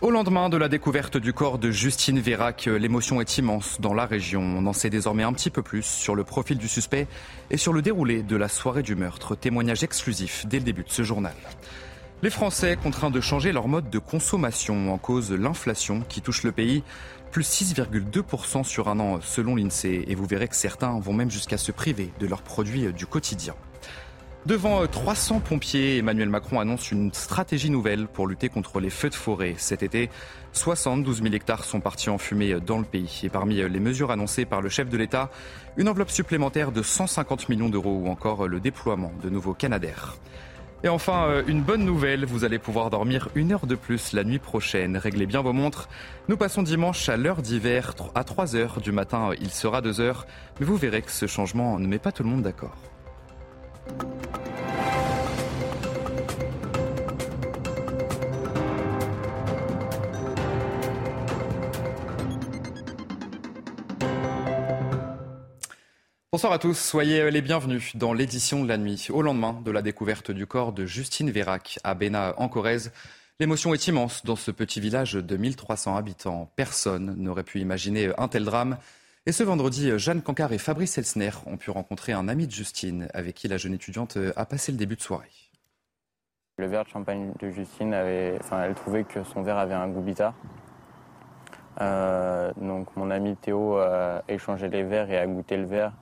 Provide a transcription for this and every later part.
Au lendemain de la découverte du corps de Justine Vérac, l'émotion est immense dans la région. On en sait désormais un petit peu plus sur le profil du suspect et sur le déroulé de la soirée du meurtre. Témoignage exclusif dès le début de ce journal. Les Français contraints de changer leur mode de consommation en cause l'inflation qui touche le pays, plus 6,2% sur un an selon l'INSEE. Et vous verrez que certains vont même jusqu'à se priver de leurs produits du quotidien. Devant 300 pompiers, Emmanuel Macron annonce une stratégie nouvelle pour lutter contre les feux de forêt. Cet été, 72 000 hectares sont partis en fumée dans le pays. Et parmi les mesures annoncées par le chef de l'État, une enveloppe supplémentaire de 150 millions d'euros ou encore le déploiement de nouveaux Canadaires. Et enfin, une bonne nouvelle, vous allez pouvoir dormir une heure de plus la nuit prochaine. Réglez bien vos montres. Nous passons dimanche à l'heure d'hiver, à 3 heures du matin, il sera 2 heures. Mais vous verrez que ce changement ne met pas tout le monde d'accord. Bonsoir à tous, soyez les bienvenus dans l'édition de la nuit. Au lendemain de la découverte du corps de Justine Vérac à Béna en Corrèze, l'émotion est immense dans ce petit village de 1300 habitants. Personne n'aurait pu imaginer un tel drame. Et ce vendredi, Jeanne Cancard et Fabrice Elsner ont pu rencontrer un ami de Justine avec qui la jeune étudiante a passé le début de soirée. Le verre de champagne de Justine, avait, enfin, elle trouvait que son verre avait un goût bizarre. Euh, donc mon ami Théo a échangé les verres et a goûté le verre.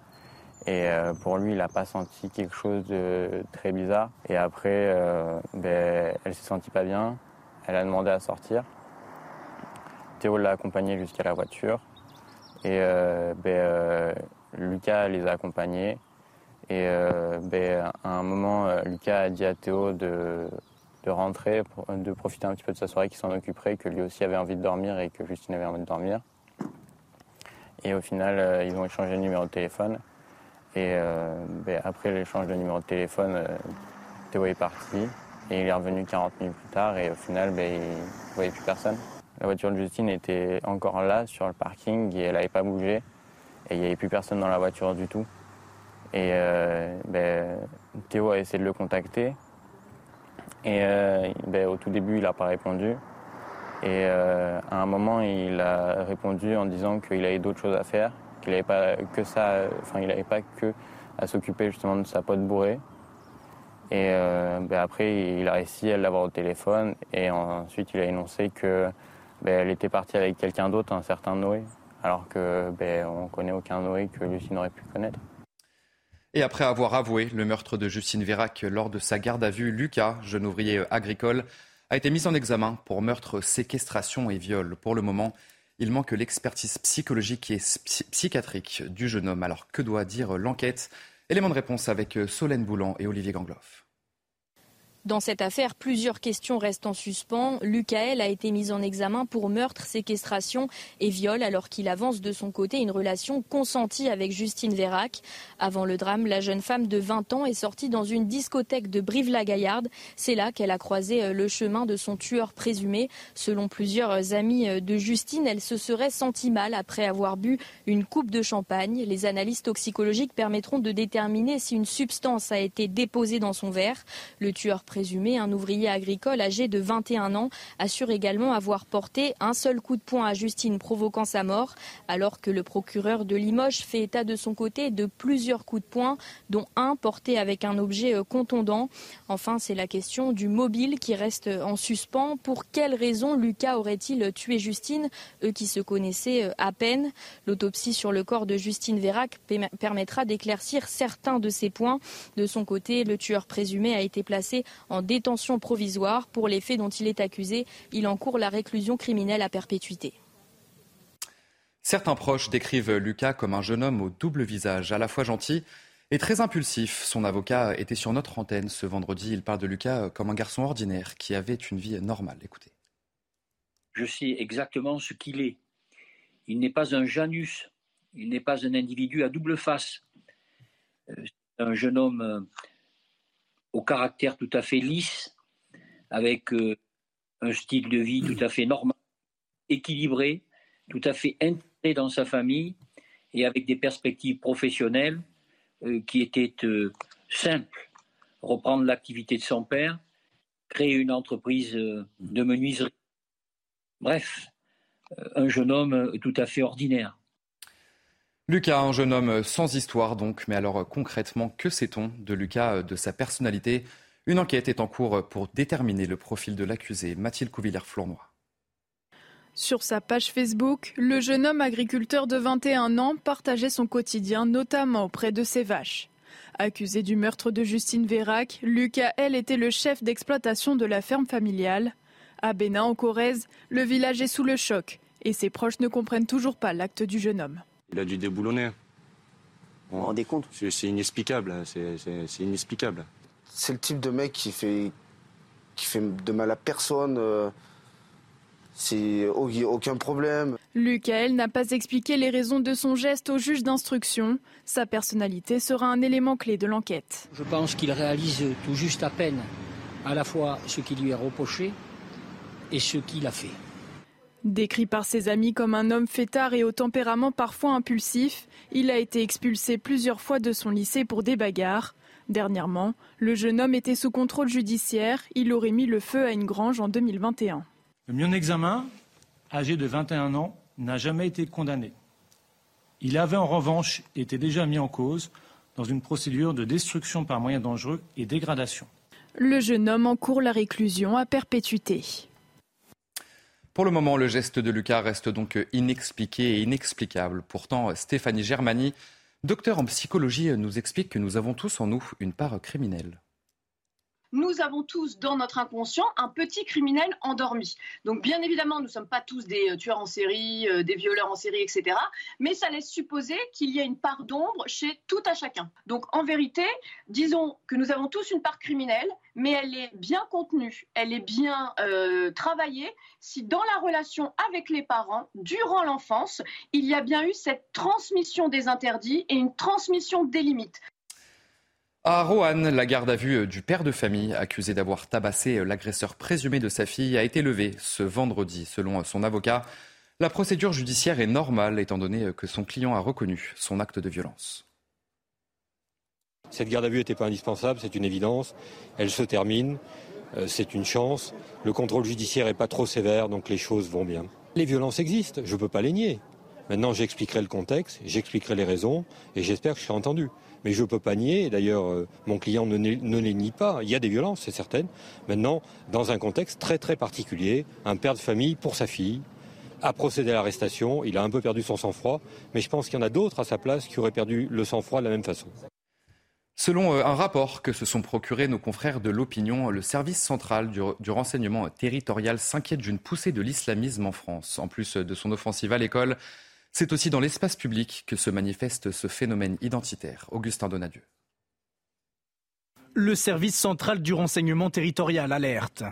Et euh, pour lui, il n'a pas senti quelque chose de très bizarre. Et après, euh, ben, elle s'est sentie pas bien. Elle a demandé à sortir. Théo l'a accompagnée jusqu'à la voiture. Et euh, ben, Lucas les a accompagnés. Et ben, à un moment, Lucas a dit à Théo de, de rentrer, de profiter un petit peu de sa soirée, qu'il s'en occuperait, que lui aussi avait envie de dormir et que Justine avait envie de dormir. Et au final, ils ont échangé le numéro de téléphone. Et euh, ben, après l'échange de numéro de téléphone, euh, Théo est parti et il est revenu 40 minutes plus tard et au final, ben, il ne voyait plus personne. La voiture de Justine était encore là sur le parking et elle n'avait pas bougé et il n'y avait plus personne dans la voiture du tout. Et euh, ben, Théo a essayé de le contacter et au tout début, il n'a pas répondu. Et à un moment, il a répondu en disant qu'il avait d'autres choses à faire qu'il n'avait pas que ça, enfin il n'avait pas que à s'occuper justement de sa pote bourrée. Et euh, ben après, il a réussi à l'avoir au téléphone et ensuite il a énoncé que ben, elle était partie avec quelqu'un d'autre, un certain Noé, alors que ben, on connaît aucun Noé que Lucie n'aurait pu connaître. Et après avoir avoué le meurtre de Justine Vérac lors de sa garde à vue, Lucas, jeune ouvrier agricole, a été mis en examen pour meurtre, séquestration et viol. Pour le moment, il manque l'expertise psychologique et psychiatrique du jeune homme. Alors que doit dire l'enquête? Élément de réponse avec Solène Boulan et Olivier Gangloff. Dans cette affaire, plusieurs questions restent en suspens. Lucael a été mis en examen pour meurtre, séquestration et viol alors qu'il avance de son côté une relation consentie avec Justine Vérac. Avant le drame, la jeune femme de 20 ans est sortie dans une discothèque de Brive-la-Gaillarde. C'est là qu'elle a croisé euh, le chemin de son tueur présumé. Selon plusieurs amis euh, de Justine, elle se serait sentie mal après avoir bu une coupe de champagne. Les analyses toxicologiques permettront de déterminer si une substance a été déposée dans son verre. Le tueur présumé, un ouvrier agricole âgé de 21 ans, assure également avoir porté un seul coup de poing à Justine provoquant sa mort, alors que le procureur de Limoges fait état de son côté de plusieurs coups de poing, dont un porté avec un objet euh, contondant. Enfin, c'est la question du mobile qui reste en suspens. Pour quelles raisons Lucas aurait-il tué Justine, eux qui se connaissaient euh, à peine? L'autopsie sur le corps de Justine Vérac permettra d'éclaircir certains de ces points. De son côté, le tueur présumé a été placé en détention provisoire. Pour les faits dont il est accusé, il encourt la réclusion criminelle à perpétuité. Certains proches décrivent Lucas comme un jeune homme au double visage, à la fois gentil Et très impulsif, son avocat était sur notre antenne ce vendredi. Il parle de Lucas comme un garçon ordinaire qui avait une vie normale. Écoutez. Je sais exactement ce qu'il est. Il n'est pas un Janus, il n'est pas un individu à double face. Euh, c'est un jeune homme euh, au caractère tout à fait lisse, avec euh, un style de vie tout à fait normal, équilibré, tout à fait intégré dans sa famille et avec des perspectives professionnelles qui étaient simples. Reprendre l'activité de son père, créer une entreprise de menuiserie. Bref, un jeune homme tout à fait ordinaire. Lucas, un jeune homme sans histoire donc, mais alors concrètement, que sait-on de Lucas, de sa personnalité? Une enquête est en cours pour déterminer le profil de l'accusé, Mathilde Couvillère-Flournoy. Sur sa page Facebook, le jeune homme agriculteur de 21 ans partageait son quotidien, notamment auprès de ses vaches. Accusé du meurtre de Justine Vérac, Lucas, elle, était le chef d'exploitation de la ferme familiale. À Bénin, en Corrèze, le village est sous le choc et ses proches ne comprennent toujours pas l'acte du jeune homme. Il a dû déboulonner. Vous vous rendez compte? C'est inexplicable, c'est inexplicable. C'est le type de mec qui fait, qui fait de mal à personne. Euh, c'est aucun problème. Lucael n'a pas expliqué les raisons de son geste au juge d'instruction. Sa personnalité sera un élément clé de l'enquête. Je pense qu'il réalise tout juste à peine à la fois ce qui lui est reproché et ce qu'il a fait. Décrit par ses amis comme un homme fêtard et au tempérament parfois impulsif, il a été expulsé plusieurs fois de son lycée pour des bagarres. Dernièrement, le jeune homme était sous contrôle judiciaire. Il aurait mis le feu à une grange en 2021. Le mieux examen, âgé de 21 ans, n'a jamais été condamné. Il avait en revanche été déjà mis en cause dans une procédure de destruction par moyens dangereux et dégradation. Le jeune homme encourt la réclusion à perpétuité. Pour le moment, le geste de Lucas reste donc inexpliqué et inexplicable. Pourtant, Stéphanie Germani, docteur en psychologie, nous explique que nous avons tous en nous une part criminelle nous avons tous dans notre inconscient un petit criminel endormi. Donc bien évidemment, nous ne sommes pas tous des euh, tueurs en série, euh, des violeurs en série, etc. Mais ça laisse supposer qu'il y a une part d'ombre chez tout à chacun. Donc en vérité, disons que nous avons tous une part criminelle, mais elle est bien contenue, elle est bien euh, travaillée si dans la relation avec les parents, durant l'enfance, il y a bien eu cette transmission des interdits et une transmission des limites. À Roanne, la garde à vue du père de famille, accusé d'avoir tabassé l'agresseur présumé de sa fille, a été levée ce vendredi. Selon son avocat, la procédure judiciaire est normale étant donné que son client a reconnu son acte de violence. Cette garde à vue n'était pas indispensable, c'est une évidence. Elle se termine, euh, c'est une chance. Le contrôle judiciaire n'est pas trop sévère, donc les choses vont bien. Les violences existent, je ne peux pas les nier. Maintenant, j'expliquerai le contexte, j'expliquerai les raisons, et j'espère que je serai entendu. Mais je ne peux pas nier, d'ailleurs euh, mon client ne, les nie pas, il y a des violences, c'est certain. Maintenant, dans un contexte très très particulier, un père de famille pour sa fille a procédé à l'arrestation, il a un peu perdu son sang-froid, mais je pense qu'il y en a d'autres à sa place qui auraient perdu le sang-froid de la même façon. Selon euh, un rapport que se sont procurés nos confrères de l'opinion, le service central du renseignement territorial s'inquiète d'une poussée de l'islamisme en France. En plus de son offensive à l'école, c'est aussi dans l'espace public que se manifeste ce phénomène identitaire. Augustin Donadieu. Le service central du renseignement territorial alerte.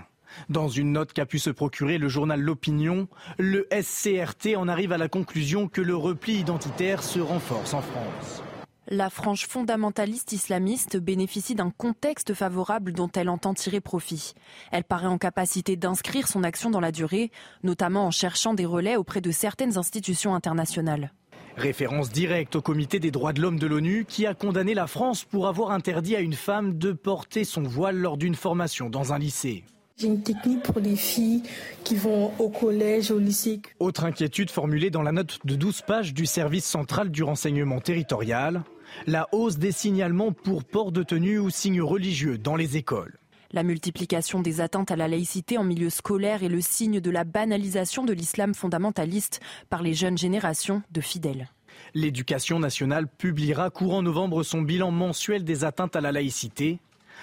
Dans une note qu'a pu se procurer le journal L'Opinion, le SCRT en arrive à la conclusion que le repli identitaire se renforce en France. La frange fondamentaliste islamiste bénéficie d'un contexte favorable dont elle entend tirer profit. Elle paraît en capacité d'inscrire son action dans la durée, notamment en cherchant des relais auprès de certaines institutions internationales. Référence directe au comité des droits de l'homme de l'ONU qui a condamné la France pour avoir interdit à une femme de porter son voile lors d'une formation dans un lycée. J'ai une technique pour les filles qui vont au collège, au lycée. Autre inquiétude formulée dans la note de 12 pages du service central du renseignement territorial la hausse des signalements pour port de tenue ou signes religieux dans les écoles. La multiplication des atteintes à la laïcité en milieu scolaire est le signe de la banalisation de l'islam fondamentaliste par les jeunes générations de fidèles. L'éducation nationale publiera courant novembre son bilan mensuel des atteintes à la laïcité,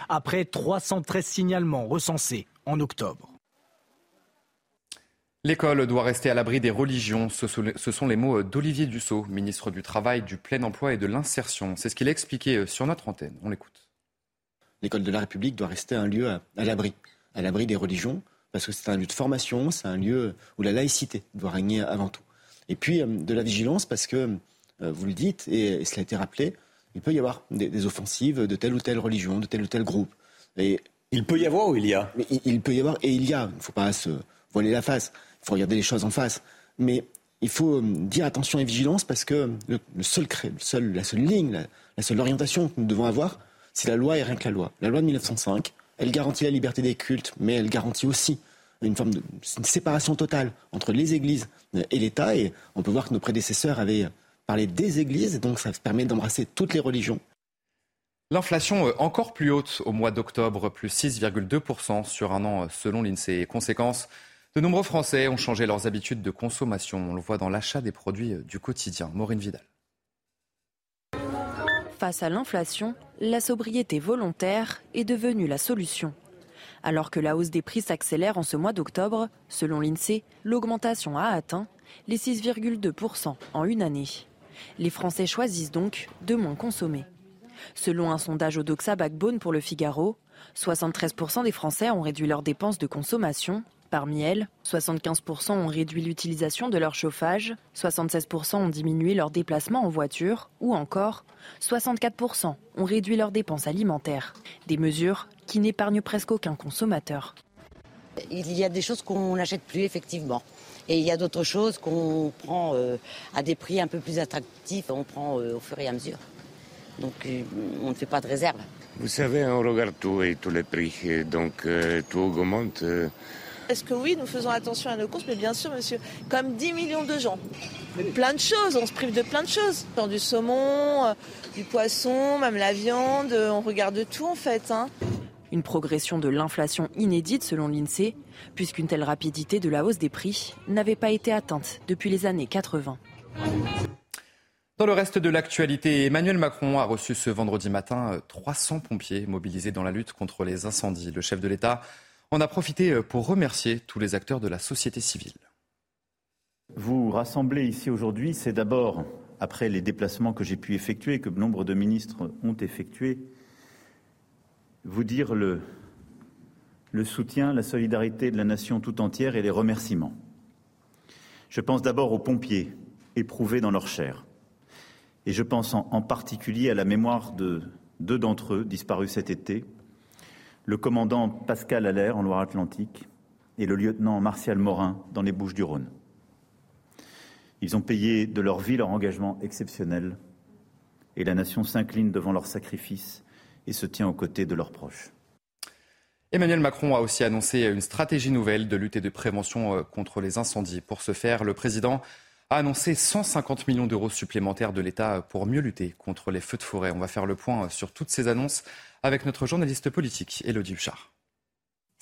après 313 signalements recensés en octobre. L'école doit rester à l'abri des religions. Ce sont les mots d'Olivier Dussault, ministre du Travail, du Plein Emploi et de l'Insertion. C'est ce qu'il a expliqué sur notre antenne. On l'écoute. L'école de la République doit rester un lieu à, l'abri, à l'abri des religions, parce que c'est un lieu de formation, c'est un lieu où la laïcité doit régner avant tout. Et puis euh, de la vigilance, parce que, euh, vous le dites, et, cela a été rappelé, il peut y avoir des, offensives de telle ou telle religion, de tel ou tel groupe. Et il peut y avoir ou il y a? Il, il, peut y avoir et il y a. Il ne faut pas se voiler la face. Il faut regarder les choses en face. Mais il faut euh, dire attention et vigilance parce que le, seul, la seule ligne, la, seule orientation que nous devons avoir, c'est la loi et rien que la loi. La loi de 1905, elle garantit la liberté des cultes, mais elle garantit aussi une forme de séparation totale entre les églises et l'État. Et on peut voir que nos prédécesseurs avaient parlé des églises, donc ça permet d'embrasser toutes les religions. L'inflation euh, encore plus haute au mois d'octobre, plus 6,2% sur un an selon l'INSEE. Conséquence, de nombreux Français ont changé leurs habitudes de consommation. On le voit dans l'achat des produits du quotidien. Maureen Vidal. Face à l'inflation, la sobriété volontaire est devenue la solution. Alors que la hausse des prix s'accélère en ce mois d'octobre, selon l'INSEE, l'augmentation a atteint les 6,2% en une année. Les Français choisissent donc de moins consommer. Selon un sondage Odoxa Backbone pour le Figaro, 73% des Français ont réduit leurs dépenses de consommation Parmi elles, 75% ont réduit l'utilisation de leur chauffage, 76% ont diminué leurs déplacements en voiture ou encore 64% ont réduit leurs dépenses alimentaires. Des mesures qui n'épargnent presque aucun consommateur. Il y a des choses qu'on n'achète plus effectivement. Et il y a d'autres choses qu'on prend euh, à des prix un peu plus attractifs, on prend euh, au fur et à mesure. Donc euh, on ne fait pas de réserve. Vous savez, on regarde tout et tous les prix, donc tout augmente. Est-ce que oui, nous faisons attention à nos courses Mais bien sûr, monsieur, comme 10 millions de gens. Plein de choses, on se prive de plein de choses. Du saumon, euh, du poisson, même la viande, euh, on regarde tout en fait. Hein. Une progression de l'inflation inédite selon l'INSEE, puisqu'une telle rapidité de la hausse des prix n'avait pas été atteinte depuis les années 80. Dans le reste de l'actualité, Emmanuel Macron a reçu ce vendredi matin 300 pompiers mobilisés dans la lutte contre les incendies. Le chef de l'État on a profité euh, pour remercier tous les acteurs de la société civile. Vous rassembler ici aujourd'hui, c'est d'abord, après les déplacements que j'ai pu effectuer, que nombre de ministres ont effectués, vous dire le, soutien, la solidarité de la nation tout entière et les remerciements. Je pense d'abord aux pompiers éprouvés dans leur chair. Et je pense en, en particulier à la mémoire de deux d'entre eux disparus cet été, le commandant Pascal Allaire en Loire-Atlantique et le lieutenant Martial Morin dans les Bouches-du-Rhône. Ils ont payé de leur vie leur engagement exceptionnel et la nation s'incline devant leur sacrifice et se tient aux côtés de leurs proches. Emmanuel Macron a aussi annoncé une stratégie nouvelle de lutte et de prévention euh, contre les incendies. Pour ce faire, le président a annoncé 150 millions d'euros supplémentaires de l'État pour mieux lutter contre les feux de forêt. On va faire le point sur toutes ces annonces avec notre journaliste politique, Elodie Huchard.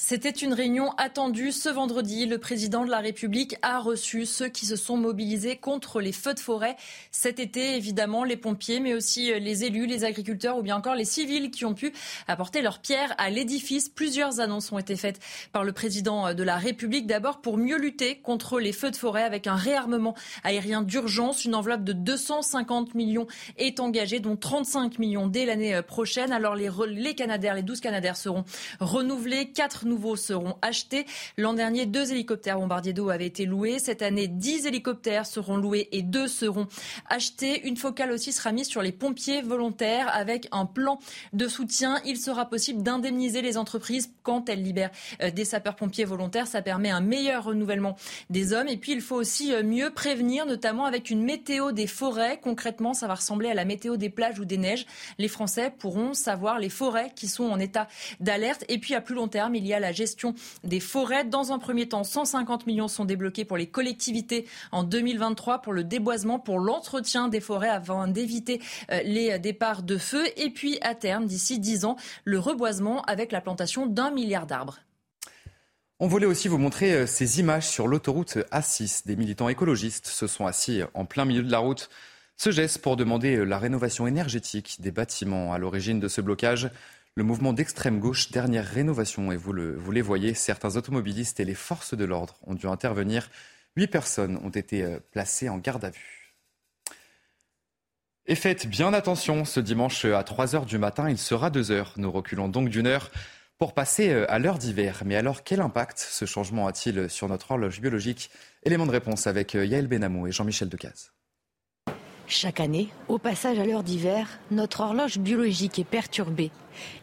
C'était une réunion attendue ce vendredi. Le président de la République a reçu ceux qui se sont mobilisés contre les feux de forêt cet été. Évidemment, les pompiers, mais aussi euh, les élus, les agriculteurs ou bien encore les civils qui ont pu apporter leur pierre à l'édifice. Plusieurs annonces ont été faites par le président euh, de la République. D'abord pour mieux lutter contre les feux de forêt avec un réarmement aérien d'urgence. Une enveloppe de 250 millions est engagée, dont 35 millions dès l'année euh, prochaine. Alors les, les Canadaires, les 12 Canadaires seront renouvelés. Nouveaux seront achetés. L'an dernier, deux hélicoptères bombardiers d'eau avaient été loués. Cette année, dix hélicoptères seront loués et deux seront achetés. Une focale aussi sera mise sur les pompiers volontaires avec un plan de soutien. Il sera possible d'indemniser les entreprises quand elles libèrent euh, des sapeurs-pompiers volontaires. Ça permet un meilleur renouvellement des hommes. Et puis, il faut aussi euh, mieux prévenir, notamment avec une météo des forêts. Concrètement, ça va ressembler à la météo des plages ou des neiges. Les Français pourront savoir les forêts qui sont en état d'alerte. Et puis, à plus long terme, il y a la gestion des forêts. Dans un premier temps, 150 millions sont débloqués pour les collectivités en 2023 pour le déboisement, pour l'entretien des forêts avant d'éviter euh, les départs de feu. Et puis, à terme, d'ici 10 ans, le reboisement avec la plantation d'un milliard d'arbres. On voulait aussi vous montrer euh, ces images sur l'autoroute A6. Des militants écologistes se sont assis en plein milieu de la route. Ce geste pour demander euh, la rénovation énergétique des bâtiments à l'origine de ce blocage le mouvement d'extrême gauche, dernière rénovation. Et vous, le, vous les voyez, certains automobilistes et les forces de l'ordre ont dû intervenir. Huit personnes ont été euh, placées en garde à vue. Et faites bien attention, ce dimanche à 3 heures du matin, il sera 2 heures. Nous reculons donc d'une heure pour passer euh, à l'heure d'hiver. Mais alors, quel impact ce changement a-t-il sur notre horloge biologique? Élément de réponse avec euh, Yael Benamou et Jean-Michel Decaze. Chaque année, au passage à l'heure d'hiver, notre horloge biologique est perturbée.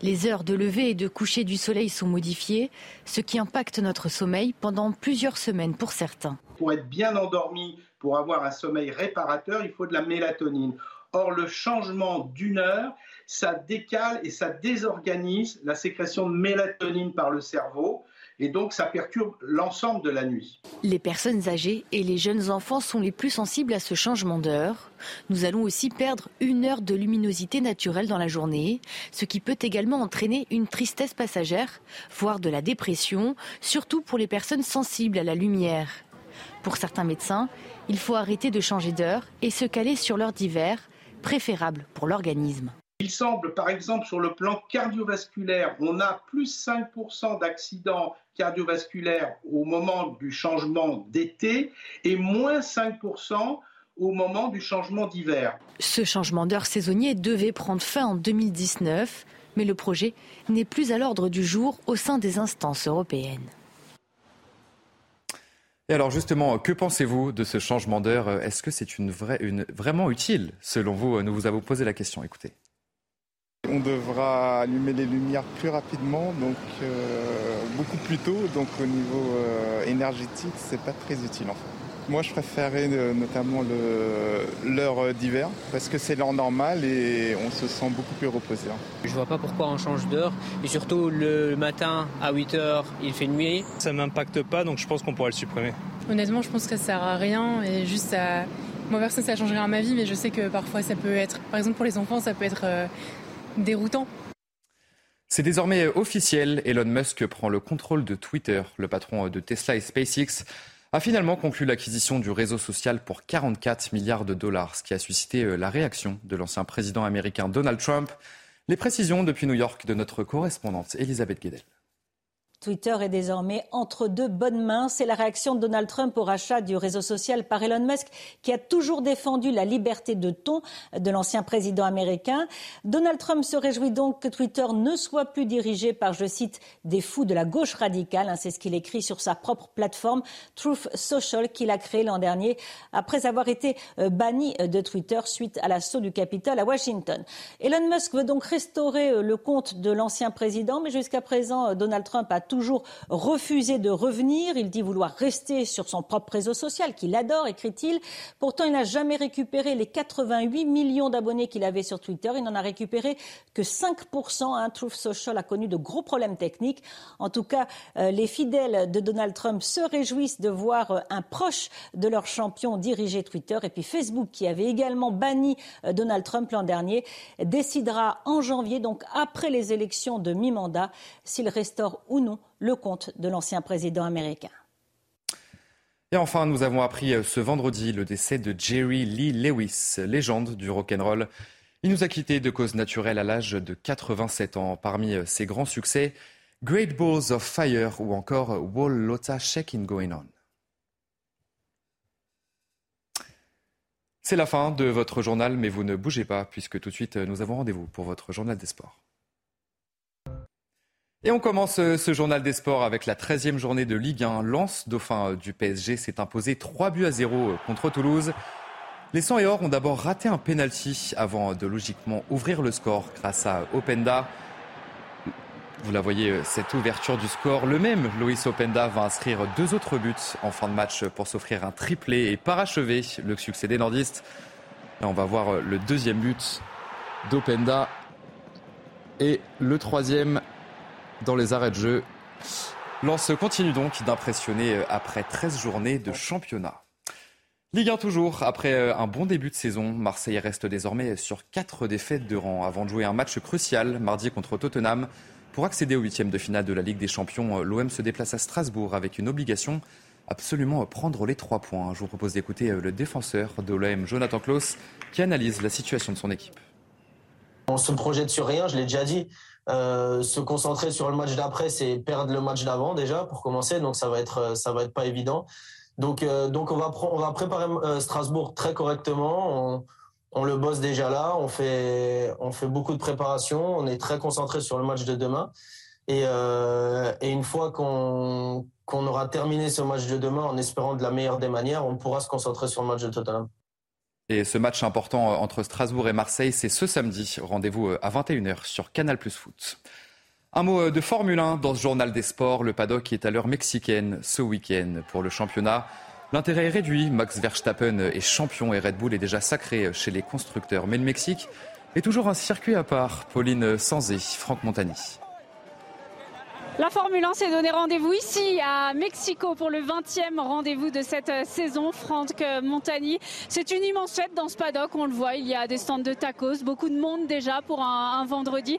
Les heures de lever et de coucher du soleil sont modifiées, ce qui impacte notre sommeil pendant plusieurs semaines pour certains. Pour être bien endormi, pour avoir un sommeil réparateur, il faut de la mélatonine. Or, le changement d'une heure, ça décale et ça désorganise la sécrétion de mélatonine par le cerveau et donc ça perturbe l'ensemble de la nuit. Les personnes âgées et les jeunes enfants sont les plus sensibles à ce changement d'heure. Nous allons aussi perdre une heure de luminosité naturelle dans la journée, ce qui peut également entraîner une tristesse passagère, voire de la dépression, surtout pour les personnes sensibles à la lumière. Pour certains médecins, il faut arrêter de changer d'heure et se caler sur l'heure d'hiver, préférable pour l'organisme. Il semble, par exemple, sur le plan cardiovasculaire, on a plus 5% d'accidents cardiovasculaires au moment du changement d'été et moins 5% au moment du changement d'hiver. Ce changement d'heure saisonnier devait prendre fin en 2019, mais le projet n'est plus à l'ordre du jour au sein des instances européennes. Et alors justement, que pensez-vous de ce changement d'heure? Est-ce que c'est une vraie, une, vraiment utile Selon vous, nous vous avons posé la question. Écoutez. On devra allumer les lumières plus rapidement, donc euh, beaucoup plus tôt. Donc au niveau euh, énergétique, c'est pas très utile en fait. Moi, je préférais euh, notamment l'heure d'hiver parce que c'est l'heure normale et on se sent beaucoup plus reposé. Hein. Je vois pas pourquoi on change d'heure et surtout le matin à 8 h il fait nuit. Ça m'impacte pas donc je pense qu'on pourrait le supprimer. Honnêtement, je pense que ça sert à rien et juste ça. Moi, personne, ça change rien à ma vie, mais je sais que parfois ça peut être, par exemple pour les enfants, ça peut être déroutant. C'est désormais officiel, Elon Musk prend le contrôle de Twitter. Le patron de Tesla et SpaceX a finalement conclu l'acquisition du réseau social pour 44 milliards de dollars, ce qui a suscité euh, la réaction de l'ancien président américain Donald Trump. Les précisions depuis New York de notre correspondante Elisabeth Guedel. Twitter est désormais entre deux bonnes mains. C'est la réaction de Donald Trump au rachat du réseau social par Elon Musk, qui a toujours défendu la liberté de ton de l'ancien président américain. Donald Trump se réjouit donc que Twitter ne soit plus dirigé par, je cite, des fous de la gauche radicale. Hein, c'est ce qu'il écrit sur sa propre plateforme Truth Social qu'il a créée l'an dernier après avoir été euh, banni de Twitter suite à l'assaut du Capitole à Washington. Elon Musk veut donc restaurer euh, le compte de l'ancien président, mais jusqu'à présent, euh, Donald Trump a toujours refusé de revenir. Il dit vouloir rester sur son propre réseau social, qu'il adore, écrit-il. Pourtant, il n'a jamais récupéré les 88 millions d'abonnés qu'il avait sur Twitter. Il n'en a récupéré que 5%. Un Truth Social a connu de gros problèmes techniques. En tout cas, euh, les fidèles de Donald Trump se réjouissent de voir euh, un proche de leur champion diriger Twitter. Et puis Facebook, qui avait également banni euh, Donald Trump l'an dernier, décidera en janvier, donc après les élections de mi-mandat, s'il restaure ou non le compte de l'ancien président américain. Et enfin, nous avons appris euh, ce vendredi le décès de Jerry Lee Lewis, légende du rock'n'roll. Il nous a quittés de cause naturelle à l'âge de 87 ans. Parmi euh, ses grands succès, Great Balls of Fire ou encore Wall Lotta Shaking Going On. C'est la fin de votre journal, mais vous ne bougez pas, puisque tout de suite, nous avons rendez-vous pour votre journal des sports. Et on commence euh, ce journal des sports avec la 13e journée de Ligue 1. Lens, dauphin euh, du PSG, s'est imposé 3 buts à 0 euh, contre Toulouse. Les 100 et or ont d'abord raté un penalty avant de logiquement ouvrir le score grâce à Openda. Vous la voyez, cette ouverture du score. Le même Loïs Openda va inscrire deux autres buts en fin de match pour s'offrir un triplé et parachever le succès des nordistes. Là, on va voir le deuxième but d'Openda et le troisième dans les arrêts de jeu. Lance continue donc d'impressionner euh, après 13 journées de championnat. Ligue 1 toujours, après euh, un bon début de saison, Marseille reste désormais sur 4 défaites de rang avant de jouer un match crucial mardi contre Tottenham. Pour accéder au huitième de finale de la Ligue des Champions, euh, l'OM se déplace à Strasbourg avec une obligation absolument prendre les trois points. Je vous propose d'écouter le défenseur de l'OM, Jonathan Klaus, qui analyse la situation de son équipe. On se projette sur rien, je l'ai déjà dit. Se concentrer sur le match d'après, c'est perdre le match d'avant déjà pour commencer, donc ça va être ça va être pas évident. Donc donc on va on va préparer Strasbourg très correctement. On, le bosse déjà là, on fait, on fait beaucoup de préparation, on est très concentré sur le match de demain. Et, euh, une fois qu'on aura terminé ce match de demain en espérant de la meilleure des manières, on pourra se concentrer sur le match de Tottenham. Et ce match important entre Strasbourg et Marseille, c'est ce samedi. Rendez-vous euh, à 21h sur Canal Plus Foot. Un mot euh, de Formule 1 dans ce journal des sports. Le paddock est à l'heure mexicaine ce week-end pour le championnat. L'intérêt est réduit. Max Verstappen est champion et Red Bull est déjà sacré chez les constructeurs. Mais le Mexique est toujours un circuit à part. Pauline Sanzé, Franck Montagny. La Formule 1 s'est donné rendez-vous ici à Mexico pour le 20e rendez-vous de cette saison. Franck Montagny, c'est une immense fête dans ce paddock. On le voit, il y a des stands de tacos, beaucoup de monde déjà pour un vendredi.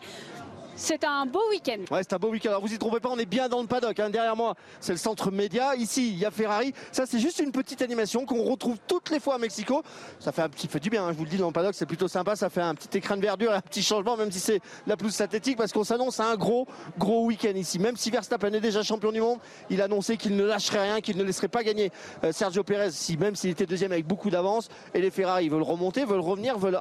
C'est un beau week-end. Ouais, c'est un beau week-end. Alors vous y trouvez pas, on est bien dans le paddock. Hein. Derrière moi, c'est le centre média. Ici, il y a Ferrari. Ça, c'est juste une petite animation qu'on retrouve toutes les fois à Mexico. Ça fait un petit fait du bien. Hein. Je vous le dis dans le paddock, c'est plutôt sympa. Ça fait un petit écran de verdure un petit changement, même si c'est la plus synthétique, parce qu'on s'annonce à un gros, gros week-end ici. Même si Verstappen est déjà champion du monde, il a annoncé qu'il ne lâcherait rien, qu'il ne laisserait pas gagner euh, Sergio Perez, si même s'il était deuxième avec beaucoup d'avance. Et les Ferrari veulent remonter, veulent revenir, veulent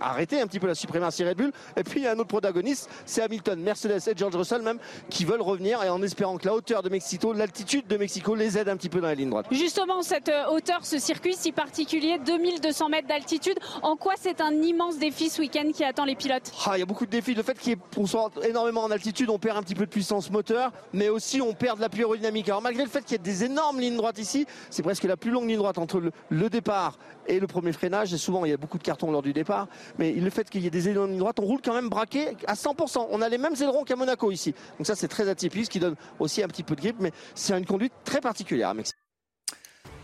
arrêter un petit peu la suprématie Red Bull. Et puis il y a un autre protagoniste, c'est Hamilton, Mercedes et George Russell même qui veulent revenir et en espérant que la hauteur de Mexico, l'altitude de Mexico les aide un petit peu dans la ligne droite. Justement, cette euh, hauteur, ce circuit si particulier, 2200 mètres d'altitude, en quoi c'est un immense défi ce week-end qui attend les pilotes? Ah, Il y a beaucoup de défis. Le fait qu'on soit énormément en altitude, on perd un petit peu de puissance moteur, mais aussi on perd de l'appui aérodynamique. Alors malgré le fait qu'il y ait des énormes lignes droites ici, c'est presque la plus longue ligne droite entre le, départ et le premier freinage. Et souvent, il y a beaucoup de cartons lors du départ. Mais le fait qu'il y ait des énormes lignes droites, on roule quand même braqué à 100%. On a les mêmes ailerons à Monaco ici. Donc ça c'est très atypique, ce qui donne aussi un petit peu de grippe, mais c'est une conduite très particulière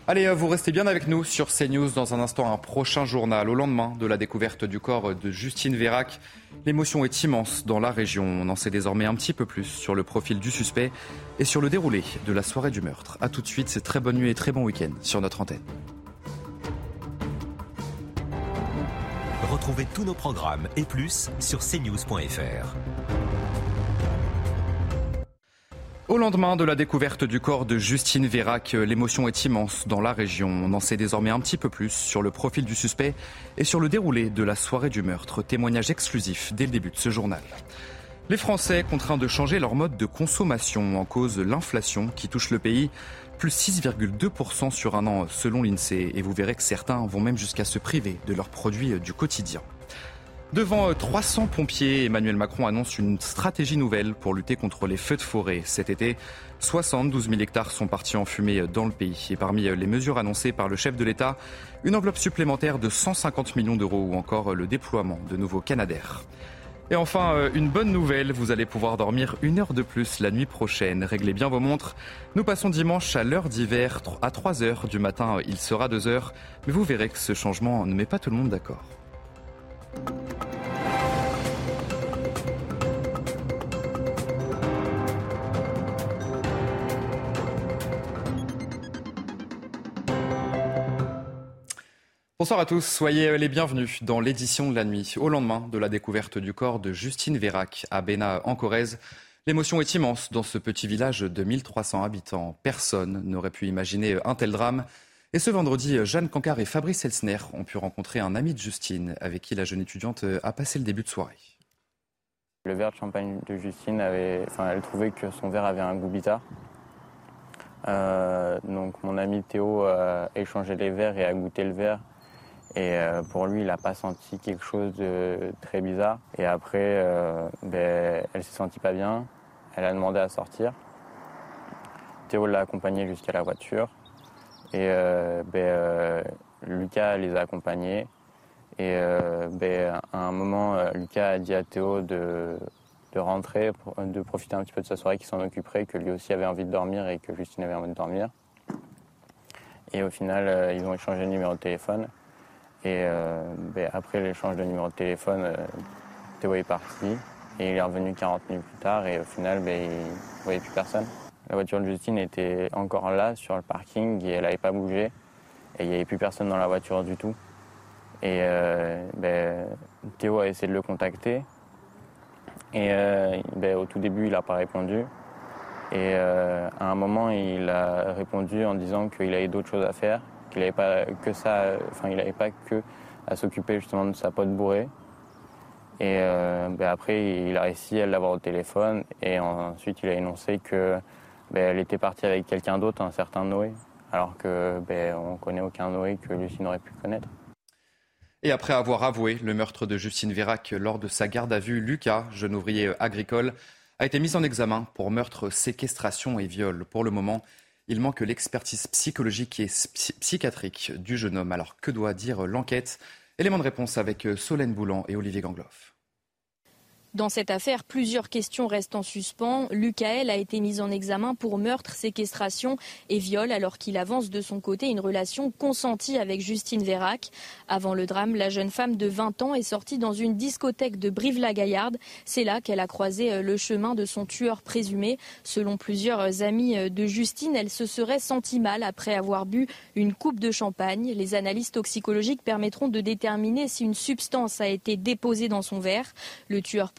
Allez, euh, vous restez bien avec nous sur CNews. Dans un instant, un prochain journal. Au lendemain de la découverte du corps de Justine Vérac, l'émotion est immense dans la région. On en sait désormais un petit peu plus sur le profil du suspect et sur le déroulé de la soirée du meurtre. A tout de suite, c'est très bonne nuit et très bon week-end sur notre antenne. Retrouvez tous nos programmes et plus sur cnews.fr. Au lendemain de la découverte du corps de Justine Vérac, l'émotion est immense dans la région. On en sait désormais un petit peu plus sur le profil du suspect et sur le déroulé de la soirée du meurtre. Témoignage exclusif dès le début de ce journal. Les Français contraints de changer leur mode de consommation en cause de l'inflation qui touche le pays, plus 6,2% sur un an selon l'INSEE. Et vous verrez que certains vont même jusqu'à se priver de leurs produits du quotidien. Devant 300 euh, pompiers, Emmanuel Macron annonce une stratégie nouvelle pour lutter contre les feux de forêt. Cet été, 72 000 hectares sont partis en fumée dans le pays. Et parmi euh, les mesures annoncées par le chef de l'État, une enveloppe supplémentaire de 150 millions d'euros ou encore le déploiement de nouveaux Canadaires. Et enfin, euh, une bonne nouvelle, vous allez pouvoir dormir une heure de plus la nuit prochaine. Réglez bien vos montres. Nous passons dimanche à l'heure d'hiver, à 3 heures du matin, il sera 2 heures. Mais vous verrez que ce changement ne met pas tout le monde d'accord. Bonsoir à tous, soyez les bienvenus dans l'édition de la nuit. Au lendemain de la découverte du corps de Justine Vérac à Béna en Corrèze, l'émotion est immense dans ce petit village de 1300 habitants. Personne n'aurait pu imaginer un tel drame. Et ce vendredi, Jeanne Cancard et Fabrice Elsner ont pu rencontrer un ami de Justine avec qui la jeune étudiante a passé le début de soirée. Le verre de champagne de Justine, avait, enfin, elle trouvait que son verre avait un goût bizarre. Euh, donc mon ami Théo a échangé les verres et a goûté le verre. Et euh, pour lui, il n'a pas senti quelque chose de très bizarre. Et après, euh, ben, elle s'est sentie pas bien. Elle a demandé à sortir. Théo l'a accompagnée jusqu'à la voiture. Et euh, ben, euh, Lucas les a accompagnés. Et ben, à un moment, Lucas a dit à Théo de, de rentrer, de profiter un petit peu de sa soirée, qu'il s'en occuperait, que lui aussi avait envie de dormir et que Justine avait envie de dormir. Et au final, ils ont échangé le numéro de téléphone. Et ben, après l'échange de numéro de téléphone, Théo est parti. Et il est revenu 40 minutes plus tard et au final, ben, il ne voyait plus personne. La voiture de Justine était encore là sur le parking et elle n'avait pas bougé. Et il n'y avait plus personne dans la voiture du tout. Et euh, ben, Théo a essayé de le contacter. Et au tout début, il n'a pas répondu. Et à un moment, il a répondu en disant qu'il avait d'autres choses à faire, qu'il n'avait pas que ça, enfin, il n'avait pas que à s'occuper justement de sa pote bourrée. Et ben, après, il a réussi à l'avoir au téléphone et ensuite il a énoncé que ben, elle était partie avec quelqu'un d'autre, un certain Noé, alors que ben, on connaît aucun Noé que Lucie n'aurait pu connaître. Et après avoir avoué le meurtre de Justine Vérac lors de sa garde à vue, Lucas, jeune ouvrier agricole, a été mis en examen pour meurtre, séquestration et viol. Pour le moment, il manque l'expertise psychologique et psychiatrique du jeune homme. Alors que doit dire l'enquête? Élément de réponse avec Solène Boulan et Olivier Gangloff. Dans cette affaire, plusieurs questions restent en suspens. Lucael a été mis en examen pour meurtre, séquestration et viol alors qu'il avance de son côté une relation consentie avec Justine Vérac. Avant le drame, la jeune femme de 20 ans est sortie dans une discothèque de Brive-la-Gaillarde. C'est là qu'elle a croisé euh, le chemin de son tueur présumé. Selon plusieurs amis euh, de Justine, elle se serait sentie mal après avoir bu une coupe de champagne. Les analyses toxicologiques permettront de déterminer si une substance a été déposée dans son verre. Le tueur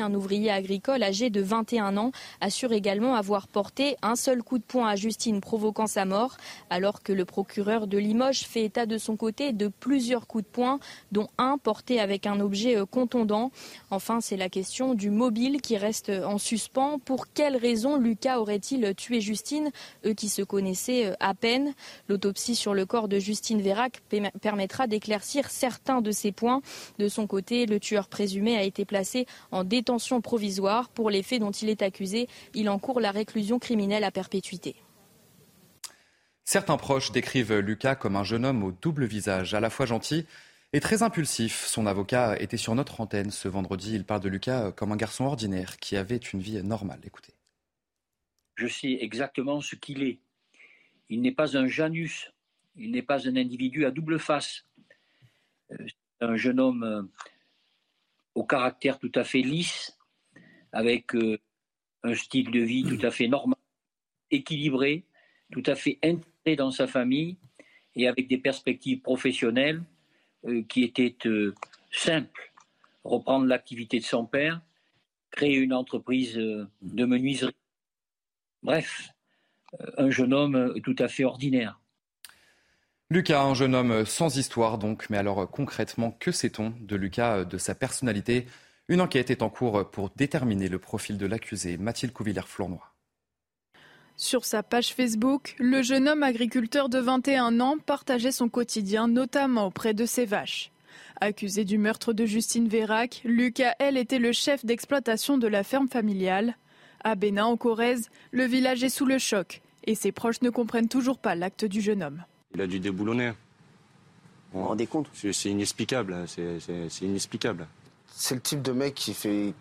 un ouvrier agricole âgé de 21 ans, assure également avoir porté un seul coup de poing à Justine provoquant sa mort, alors que le procureur de Limoges fait état de son côté de plusieurs coups de poing, dont un porté avec un objet euh, contondant. Enfin, c'est la question du mobile qui reste en suspens. Pour quelles raisons Lucas aurait-il tué Justine, eux qui se connaissaient euh, à peine? L'autopsie sur le corps de Justine Vérac permettra d'éclaircir certains de ces points. De son côté, le tueur présumé a été placé en détention provisoire. Pour les faits dont il est accusé, il encourt la réclusion criminelle à perpétuité. Certains proches décrivent Lucas comme un jeune homme au double visage, à la fois gentil et très impulsif. Son avocat était sur notre antenne ce vendredi. Il parle de Lucas comme un garçon ordinaire qui avait une vie normale. Écoutez. Je sais exactement ce qu'il est. Il n'est pas un Janus. Il n'est pas un individu à double face. Euh, c'est un jeune homme euh, au caractère tout à fait lisse, avec euh, un style de vie tout à fait normal, équilibré, tout à fait intégré dans sa famille et avec des perspectives professionnelles euh, qui étaient euh, simples. Reprendre l'activité de son père, créer une entreprise de menuiserie. Bref, un jeune homme tout à fait ordinaire. Lucas, un jeune homme sans histoire donc, mais alors concrètement, que sait-on de Lucas, de sa personnalité? Une enquête est en cours pour déterminer le profil de l'accusé, Mathilde Couvillère-Flournoy. Sur sa page Facebook, le jeune homme agriculteur de 21 ans partageait son quotidien, notamment auprès de ses vaches. Accusé du meurtre de Justine Vérac, Lucas, elle, était le chef d'exploitation de la ferme familiale. À Bénin, en Corrèze, le village est sous le choc et ses proches ne comprennent toujours pas l'acte du jeune homme. Il a dû déboulonner. Vous vous rendez compte C'est inexplicable, c'est inexplicable. C'est le type de mec qui fait,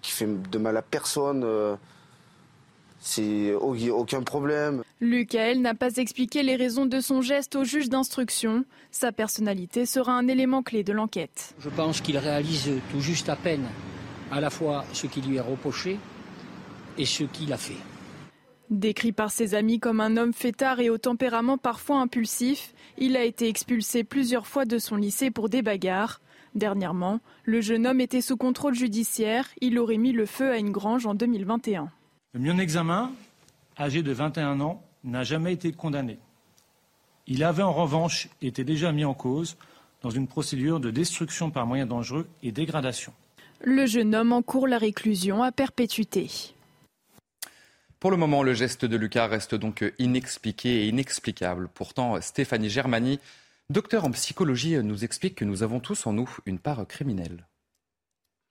qui fait de mal à personne. Euh, c'est aucun problème. Lucael n'a pas expliqué les raisons de son geste au juge d'instruction. Sa personnalité sera un élément clé de l'enquête. Je pense qu'il réalise tout juste à peine à la fois ce qui lui est reproché et ce qu'il a fait. Décrit par ses amis comme un homme fêtard et au tempérament parfois impulsif, il a été expulsé plusieurs fois de son lycée pour des bagarres. Dernièrement, le jeune homme était sous contrôle judiciaire. Il aurait mis le feu à une grange en 2021. Le mieux en examen, âgé de 21 ans, n'a jamais été condamné. Il avait en revanche été déjà mis en cause dans une procédure de destruction par moyens dangereux et dégradation. Le jeune homme encourt la réclusion à perpétuité. Pour le moment, le geste de Lucas reste donc inexpliqué et inexplicable. Pourtant, Stéphanie Germani, docteur en psychologie, nous explique que nous avons tous en nous une part criminelle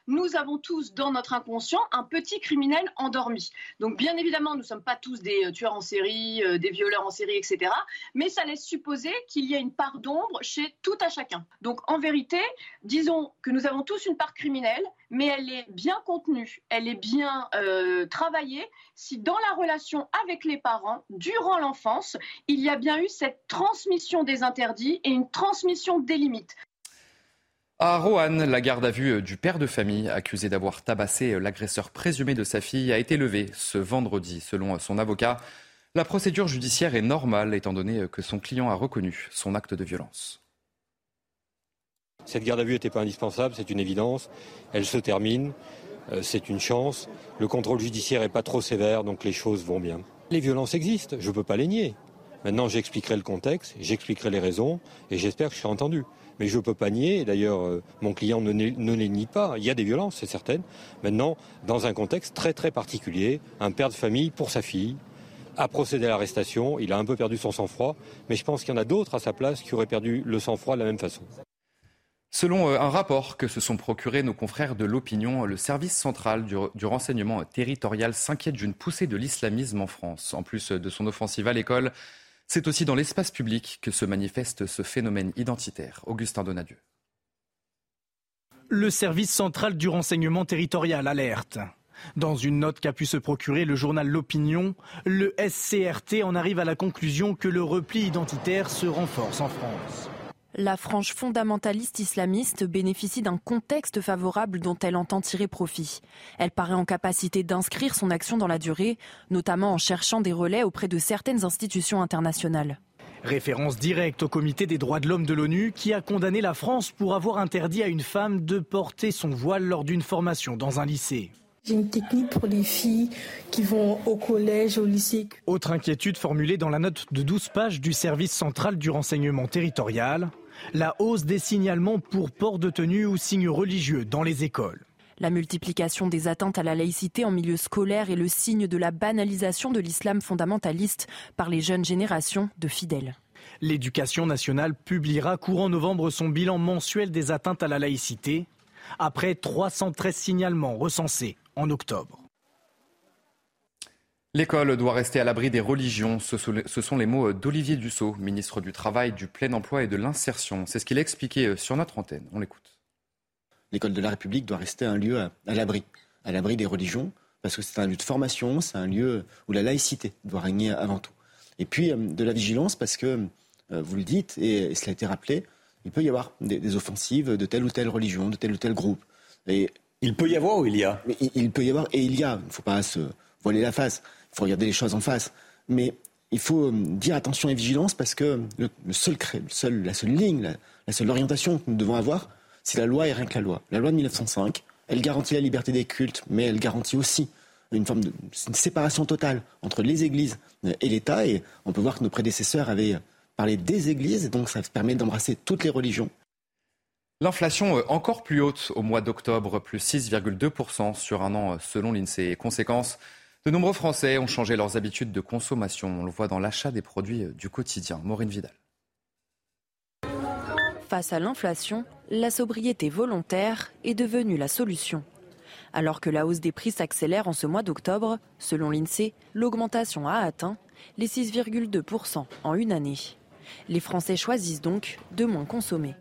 nous avons tous dans notre inconscient un petit criminel endormi. Donc bien évidemment, nous ne sommes pas tous des euh, tueurs en série, euh, des violeurs en série, etc. Mais ça laisse supposer qu'il y a une part d'ombre chez tout à chacun. Donc en vérité, disons que nous avons tous une part criminelle, mais elle est bien contenue, elle est bien euh, travaillée si dans la relation avec les parents, durant l'enfance, il y a bien eu cette transmission des interdits et une transmission des limites. À Roanne, la garde à vue du père de famille, accusé d'avoir tabassé l'agresseur présumé de sa fille, a été levée ce vendredi. Selon son avocat, la procédure judiciaire est normale étant donné que son client a reconnu son acte de violence. Cette garde à vue n'était pas indispensable, c'est une évidence. Elle se termine. euh, c'est une chance. Le contrôle judiciaire n'est pas trop sévère, donc les choses vont bien. Les violences existent, je ne peux pas les nier. Maintenant, j'expliquerai le contexte, j'expliquerai les raisons, et j'espère que je serai entendu. Mais je ne peux pas nier, d'ailleurs, euh, mon client ne, ne, les nie pas. Il y a des violences, c'est certain. Maintenant, dans un contexte très très particulier, un père de famille pour sa fille a procédé à l'arrestation, il a un peu perdu son sang-froid, mais je pense qu'il y en a d'autres à sa place qui auraient perdu le sang-froid de la même façon. Selon euh, un rapport que se sont procurés nos confrères de l'opinion, le service central du, renseignement territorial s'inquiète d'une poussée de l'islamisme en France. En plus de son offensive à l'école, c'est aussi dans l'espace public que se manifeste ce phénomène identitaire. Augustin Donadieu. Le service central du renseignement territorial alerte. Dans une note qu'a pu se procurer le journal L'Opinion, le SCRT en arrive à la conclusion que le repli identitaire se renforce en France. La frange fondamentaliste islamiste bénéficie d'un contexte favorable dont elle entend tirer profit. Elle paraît en capacité d'inscrire son action dans la durée, notamment en cherchant des relais auprès de certaines institutions internationales. Référence directe au comité des droits de l'homme de l'ONU qui a condamné la France pour avoir interdit à une femme de porter son voile lors d'une formation dans un lycée. J'ai une technique pour les filles qui vont au collège, au lycée. Autre inquiétude formulée dans la note de 12 pages du service central du renseignement territorial la hausse des signalements pour port de tenue ou signes religieux dans les écoles. La multiplication des atteintes à la laïcité en milieu scolaire est le signe de la banalisation de l'islam fondamentaliste par les jeunes générations de fidèles. L'éducation nationale publiera courant novembre son bilan mensuel des atteintes à la laïcité, après 313 signalements recensés en octobre. L'école doit rester à l'abri des religions. Ce sont les mots d'Olivier Dussault, ministre du Travail, du Plein Emploi et de l'Insertion. C'est ce qu'il a expliqué euh, sur notre antenne. On l'écoute. L'école de la République doit rester un lieu à, l'abri, à l'abri des religions, parce que c'est un lieu de formation, c'est un lieu où la laïcité doit régner avant tout. Et puis euh, de la vigilance, parce que, euh, vous le dites, et, cela a été rappelé, il peut y avoir des, offensives de telle ou telle religion, de tel ou tel groupe. Et il peut y avoir ou il y a? Il, il, peut y avoir et il y a. Il ne faut pas se voiler la face. Il faut regarder les choses en face. Mais il faut euh, dire attention et vigilance parce que le, seul, la seule ligne, la, seule orientation que nous devons avoir, c'est la loi et rien que la loi. La loi de 1905, elle garantit la liberté des cultes, mais elle garantit aussi une forme de séparation totale entre les églises et l'État. Et on peut voir que nos prédécesseurs avaient parlé des églises, et donc ça permet d'embrasser toutes les religions. L'inflation euh, encore plus haute au mois d'octobre, plus 6,2% sur un an euh, selon l'INSEE. Conséquence, de nombreux Français ont changé leurs habitudes de consommation. On le voit dans l'achat des produits du quotidien. Maureen Vidal. Face à l'inflation, la sobriété volontaire est devenue la solution. Alors que la hausse des prix s'accélère en ce mois d'octobre, selon l'INSEE, l'augmentation a atteint les 6,2% en une année. Les Français choisissent donc de moins consommer.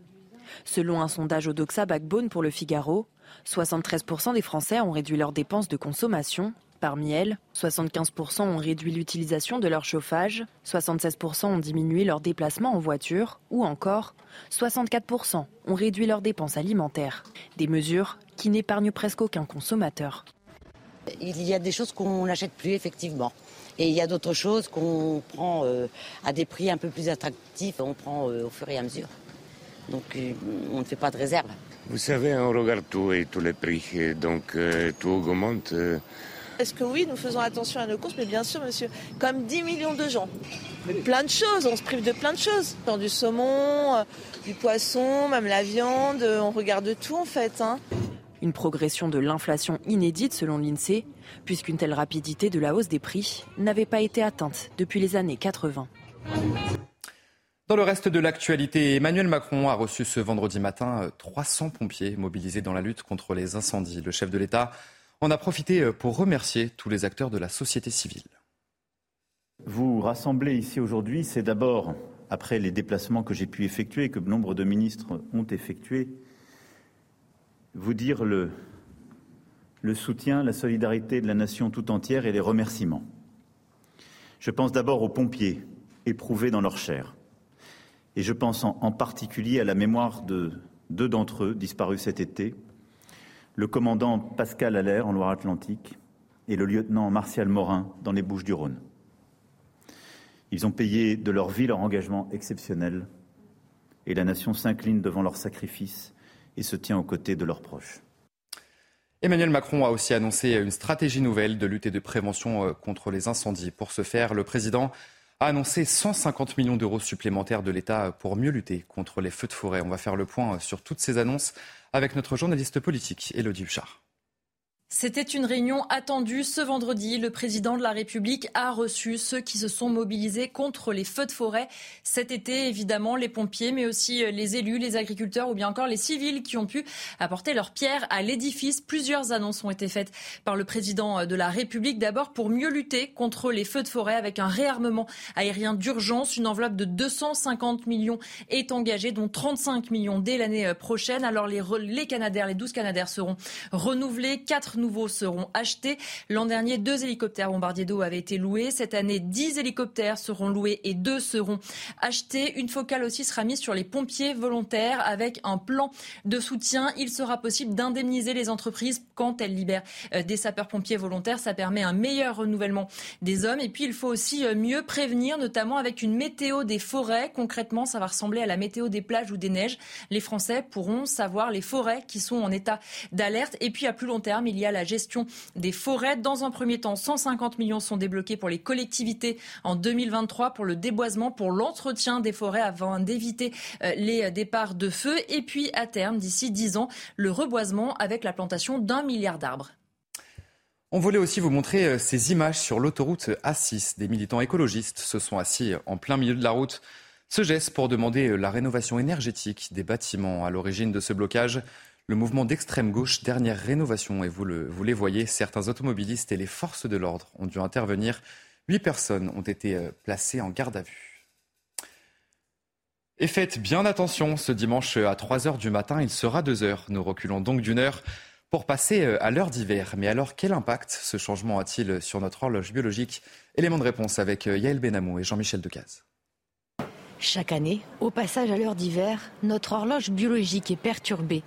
Selon un sondage Odoxa Backbone pour le Figaro, 73% des Français ont réduit leurs dépenses de consommation Parmi elles, 75% ont réduit l'utilisation de leur chauffage, 76% ont diminué leurs déplacements en voiture ou encore 64% ont réduit leurs dépenses alimentaires. Des mesures qui n'épargnent presque aucun consommateur. Il y a des choses qu'on n'achète plus effectivement. Et il y a d'autres choses qu'on prend euh, à des prix un peu plus attractifs, on prend euh, au fur et à mesure. Donc euh, on ne fait pas de réserve. Vous savez, on regarde tout et tous les prix, donc tout augmente. Est-ce que oui, nous faisons attention à nos courses Mais bien sûr, monsieur, comme 10 millions de gens. Mais plein de choses, on se prive de plein de choses. Dans du saumon, euh, du poisson, même la viande, euh, on regarde tout en fait. Hein. Une progression de l'inflation inédite selon l'INSEE, puisqu'une telle rapidité de la hausse des prix n'avait pas été atteinte depuis les années 80. Dans le reste de l'actualité, Emmanuel Macron a reçu ce vendredi matin 300 pompiers mobilisés dans la lutte contre les incendies. Le chef de l'État on a profité euh, pour remercier tous les acteurs de la société civile. Vous rassembler ici aujourd'hui, c'est d'abord, après les déplacements que j'ai pu effectuer, que nombre de ministres ont effectués, vous dire le, soutien, la solidarité de la nation tout entière et les remerciements. Je pense d'abord aux pompiers éprouvés dans leur chair. Et je pense en, en particulier à la mémoire de deux d'entre eux disparus cet été, le commandant Pascal Allaire en Loire-Atlantique et le lieutenant Martial Morin dans les Bouches-du-Rhône. Ils ont payé de leur vie leur engagement exceptionnel et la nation s'incline devant leur sacrifice et se tient aux côtés de leurs proches. Emmanuel Macron a aussi annoncé une stratégie nouvelle de lutte et de prévention euh, contre les incendies. Pour ce faire, le président a annoncé 150 millions d'euros supplémentaires de l'État pour mieux lutter contre les feux de forêt. On va faire le point sur toutes ces annonces avec notre journaliste politique, Elodie Huchard. C'était une réunion attendue ce vendredi. Le président de la République a reçu ceux qui se sont mobilisés contre les feux de forêt cet été. Évidemment, les pompiers, mais aussi euh, les élus, les agriculteurs ou bien encore les civils qui ont pu apporter leur pierre à l'édifice. Plusieurs annonces ont été faites par le président euh, de la République. D'abord pour mieux lutter contre les feux de forêt avec un réarmement aérien d'urgence. Une enveloppe de 250 millions est engagée, dont 35 millions dès l'année euh, prochaine. Alors les, les Canadaires, les 12 Canadaires seront renouvelés. Nouveaux seront achetés. L'an dernier, deux hélicoptères bombardiers d'eau avaient été loués. Cette année, dix hélicoptères seront loués et deux seront achetés. Une focale aussi sera mise sur les pompiers volontaires avec un plan de soutien. Il sera possible d'indemniser les entreprises quand elles libèrent euh, des sapeurs-pompiers volontaires. Ça permet un meilleur renouvellement des hommes. Et puis, il faut aussi euh, mieux prévenir, notamment avec une météo des forêts. Concrètement, ça va ressembler à la météo des plages ou des neiges. Les Français pourront savoir les forêts qui sont en état d'alerte. Et puis, à plus long terme, il y a la gestion des forêts. Dans un premier temps, 150 millions sont débloqués pour les collectivités en 2023 pour le déboisement, pour l'entretien des forêts avant d'éviter euh, les départs de feu. Et puis, à terme, d'ici 10 ans, le reboisement avec la plantation d'un milliard d'arbres. On voulait aussi vous montrer euh, ces images sur l'autoroute A6. Des militants écologistes se sont assis en plein milieu de la route. Ce geste pour demander euh, la rénovation énergétique des bâtiments à l'origine de ce blocage le mouvement d'extrême gauche Dernière Rénovation. Et vous, le, les voyez, certains automobilistes et les forces de l'ordre ont dû intervenir. Huit personnes ont été euh, placées en garde à vue. Et faites bien attention, ce dimanche à 3 heures du matin, il sera 2 heures. Nous reculons donc d'une heure pour passer euh, à l'heure d'hiver. Mais alors, quel impact ce changement a-t-il sur notre horloge biologique? Élément de réponse avec euh, Yael Benamou et Jean-Michel Decaze. Chaque année, au passage à l'heure d'hiver, notre horloge biologique est perturbée.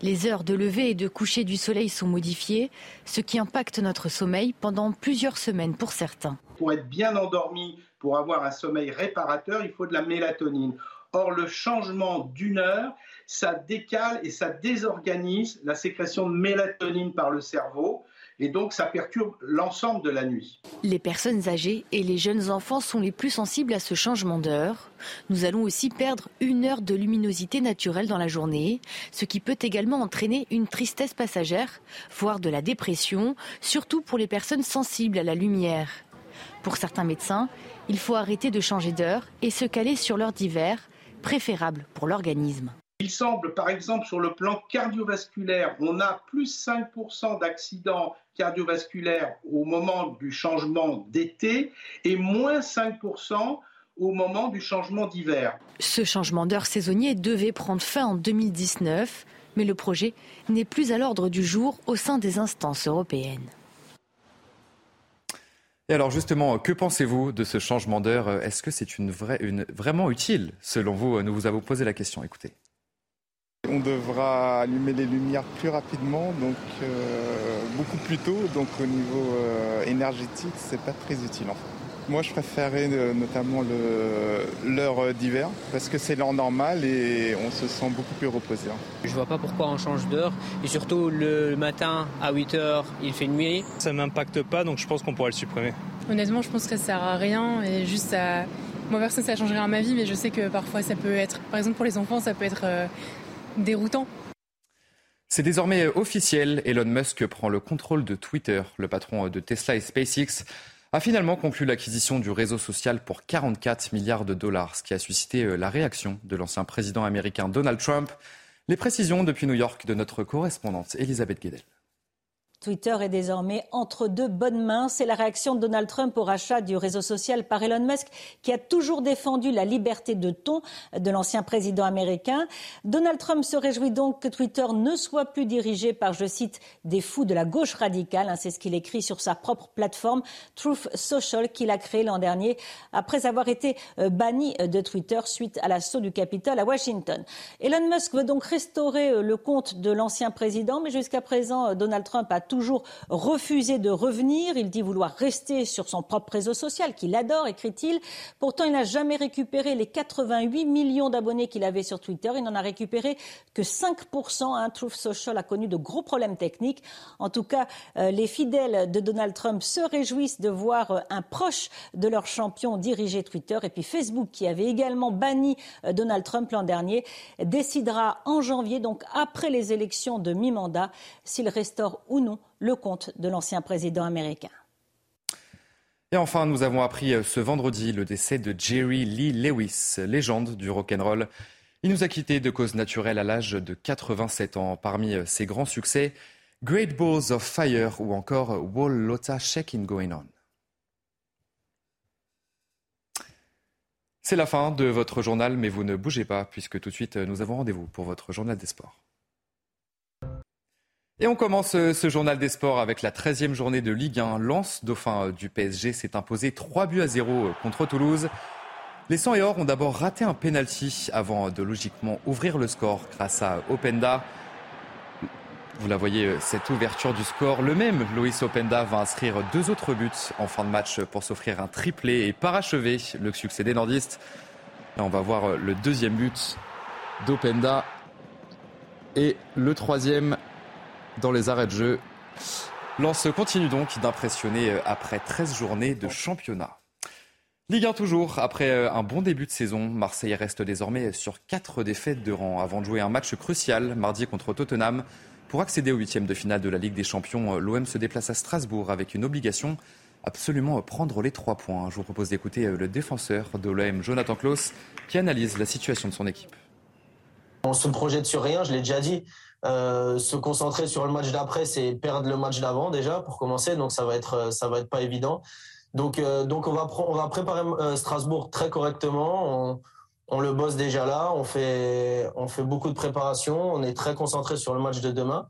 Les heures de lever et de coucher du soleil sont modifiées, ce qui impacte notre sommeil pendant plusieurs semaines pour certains. Pour être bien endormi, pour avoir un sommeil réparateur, il faut de la mélatonine. Or, le changement d'une heure, ça décale et ça désorganise la sécrétion de mélatonine par le cerveau et donc ça perturbe l'ensemble de la nuit. Les personnes âgées et les jeunes enfants sont les plus sensibles à ce changement d'heure. Nous allons aussi perdre une heure de luminosité naturelle dans la journée, ce qui peut également entraîner une tristesse passagère, voire de la dépression, surtout pour les personnes sensibles à la lumière. Pour certains médecins, il faut arrêter de changer d'heure et se caler sur l'heure d'hiver, préférable pour l'organisme. Il semble, par exemple, sur le plan cardiovasculaire, on a plus 5% d'accidents cardiovasculaires au moment du changement d'été et moins 5% au moment du changement d'hiver. Ce changement d'heure saisonnier devait prendre fin en 2019, mais le projet n'est plus à l'ordre du jour au sein des instances européennes. Et alors justement, que pensez-vous de ce changement d'heure? Est-ce que c'est une vraie, une, vraiment utile selon vous? Nous vous avons posé la question, écoutez. On devra allumer les lumières plus rapidement, donc euh, beaucoup plus tôt. Donc au niveau euh, énergétique, c'est pas très utile en fait. Moi, je préférais euh, notamment l'heure d'hiver parce que c'est l'heure normale et on se sent beaucoup plus reposé. Hein. Je vois pas pourquoi on change d'heure et surtout le matin à 8 h il fait nuit. Ça m'impacte pas, donc je pense qu'on pourrait le supprimer. Honnêtement, je pense que ça sert à rien et juste ça. Moi, personne, ça changerait à ma vie, mais je sais que parfois ça peut être, par exemple pour les enfants, ça peut être déroutant. C'est désormais officiel, Elon Musk prend le contrôle de Twitter. Le patron de Tesla et SpaceX a finalement conclu l'acquisition du réseau social pour 44 milliards de dollars, ce qui a suscité euh, la réaction de l'ancien président américain Donald Trump. Les précisions depuis New York de notre correspondante Elisabeth Guedel. Twitter est désormais entre deux bonnes mains. C'est la réaction de Donald Trump au rachat du réseau social par Elon Musk, qui a toujours défendu la liberté de ton de l'ancien président américain. Donald Trump se réjouit donc que Twitter ne soit plus dirigé par, je cite, des fous de la gauche radicale. Hein, c'est ce qu'il écrit sur sa propre plateforme Truth Social qu'il a créée l'an dernier après avoir été euh, banni de Twitter suite à l'assaut du Capitole à Washington. Elon Musk veut donc restaurer euh, le compte de l'ancien président, mais jusqu'à présent, euh, Donald Trump a toujours refusé de revenir. Il dit vouloir rester sur son propre réseau social, qu'il adore, écrit-il. Pourtant, il n'a jamais récupéré les 88 millions d'abonnés qu'il avait sur Twitter. Il n'en a récupéré que 5%. Hein. Truth Social a connu de gros problèmes techniques. En tout cas, euh, les fidèles de Donald Trump se réjouissent de voir euh, un proche de leur champion diriger Twitter. Et puis Facebook, qui avait également banni euh, Donald Trump l'an dernier, décidera en janvier, donc après les élections de mi-mandat, s'il restaure ou non le compte de l'ancien président américain. Et enfin, nous avons appris euh, ce vendredi le décès de Jerry Lee Lewis, légende du rock'n'roll. Il nous a quittés de cause naturelle à l'âge de 87 ans. Parmi euh, ses grands succès, Great Balls of Fire ou encore Wall Lotta Shaking Going On. C'est la fin de votre journal, mais vous ne bougez pas, puisque tout de suite, nous avons rendez-vous pour votre journal des sports. Et on commence euh, ce journal des sports avec la 13e journée de Ligue 1. Lens, dauphin euh, du PSG, s'est imposé 3 buts à 0 euh, contre Toulouse. Les 100 et or ont d'abord raté un penalty avant de logiquement ouvrir le score grâce à Openda. Vous la voyez, cette ouverture du score. Le même Loïs Openda va inscrire deux autres buts en fin de match pour s'offrir un triplé et parachever le succès des nordistes. Là, on va voir le deuxième but d'Openda et le troisième dans les arrêts de jeu. Lance continue donc d'impressionner après 13 journées de championnat. Ligue 1 toujours, après euh, un bon début de saison, Marseille reste désormais sur quatre défaites de rang avant de jouer un match crucial mardi contre Tottenham. Pour accéder au huitième de finale de la Ligue des Champions, euh, l'OM se déplace à Strasbourg avec une obligation absolument prendre les trois points. Je vous propose d'écouter euh, le défenseur de l'OM, Jonathan Klaus, qui analyse la situation de son équipe. On se projette sur rien, je l'ai déjà dit. Euh, se concentrer sur le match d'après, c'est perdre le match d'avant déjà pour commencer, donc ça va être ça va être pas évident. Donc donc on va on va préparer Strasbourg très correctement. On, le bosse déjà là, on fait, on fait beaucoup de préparation, on est très concentré sur le match de demain.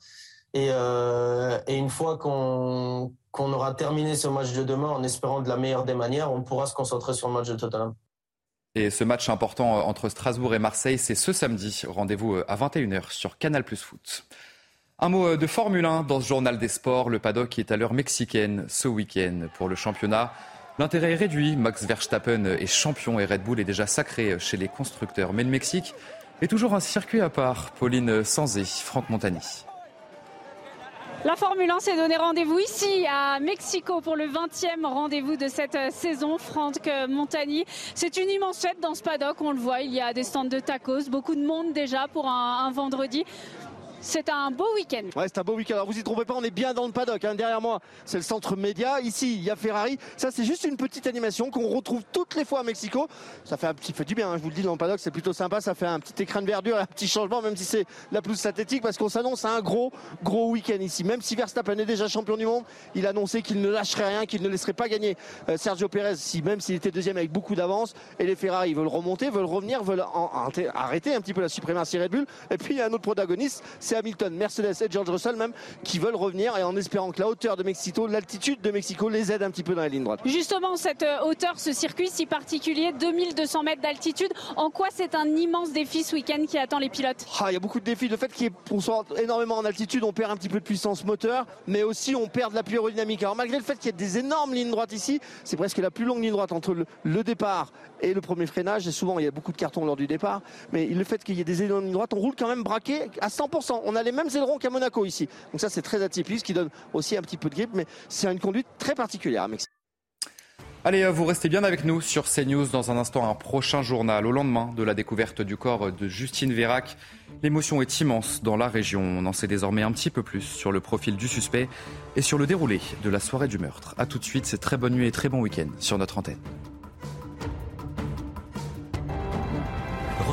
Et, euh, et une fois qu'on qu'on aura terminé ce match de demain en espérant de la meilleure des manières, on pourra se concentrer sur le match de Tottenham. Et ce match important entre Strasbourg et Marseille, c'est ce samedi. Rendez-vous euh, à 21h sur Canal Plus Foot. Un mot euh, de Formule 1 dans ce journal des sports. Le paddock est à l'heure mexicaine ce week-end pour le championnat. L'intérêt est réduit. Max Verstappen est champion et Red Bull est déjà sacré chez les constructeurs. Mais le Mexique est toujours un circuit à part. Pauline Sanzé, Franck Montagny. La Formule 1 s'est donné rendez-vous ici à Mexico pour le 20e rendez-vous de cette saison. Franck Montagny, c'est une immense fête dans ce paddock. On le voit, il y a des stands de tacos, beaucoup de monde déjà pour un vendredi. C'est un beau week-end. Ouais, c'est un beau week-end. Alors vous y trompez pas, on est bien dans le paddock. Hein. Derrière moi, c'est le centre média. Ici, il y a Ferrari. Ça, c'est juste une petite animation qu'on retrouve toutes les fois à Mexico. Ça fait un petit, fait du bien. Hein. Je vous le dis dans le paddock, c'est plutôt sympa. Ça fait un petit écran de verdure, un petit changement, même si c'est la plus synthétique, parce qu'on s'annonce à un gros, gros week-end ici. Même si Verstappen est déjà champion du monde, il a annoncé qu'il ne lâcherait rien, qu'il ne laisserait pas gagner euh, Sergio Perez, si même s'il était deuxième avec beaucoup d'avance. Et les Ferrari veulent remonter, veulent revenir, veulent arrêter un petit peu la suprématie Red Bull. Et puis il y a un autre protagoniste, c'est Hamilton, Mercedes et George Russell même qui veulent revenir et en espérant que la hauteur de Mexico, l'altitude de Mexico les aide un petit peu dans la ligne droite. Justement, cette euh, hauteur, ce circuit si particulier, 2200 mètres d'altitude, en quoi c'est un immense défi ce week-end qui attend les pilotes? Ah, Il y a beaucoup de défis. Le fait qu'on soit énormément en altitude, on perd un petit peu de puissance moteur, mais aussi on perd de l'appui aérodynamique. Alors malgré le fait qu'il y ait des énormes lignes droites ici, c'est presque la plus longue ligne droite entre le, départ et le premier freinage. Et souvent, il y a beaucoup de cartons lors du départ, mais le fait qu'il y ait des énormes lignes droites, on roule quand même braqué à 100%. On a les mêmes ailerons qu'à Monaco ici. Donc ça c'est très atypique, ce qui donne aussi un petit peu de grippe, mais c'est une conduite très particulière. Allez, euh, vous restez bien avec nous sur CNews dans un instant, un prochain journal. Au lendemain de la découverte du corps de Justine Vérac, l'émotion est immense dans la région. On en sait désormais un petit peu plus sur le profil du suspect et sur le déroulé de la soirée du meurtre. A tout de suite, c'est très bonne nuit et très bon week-end sur notre antenne.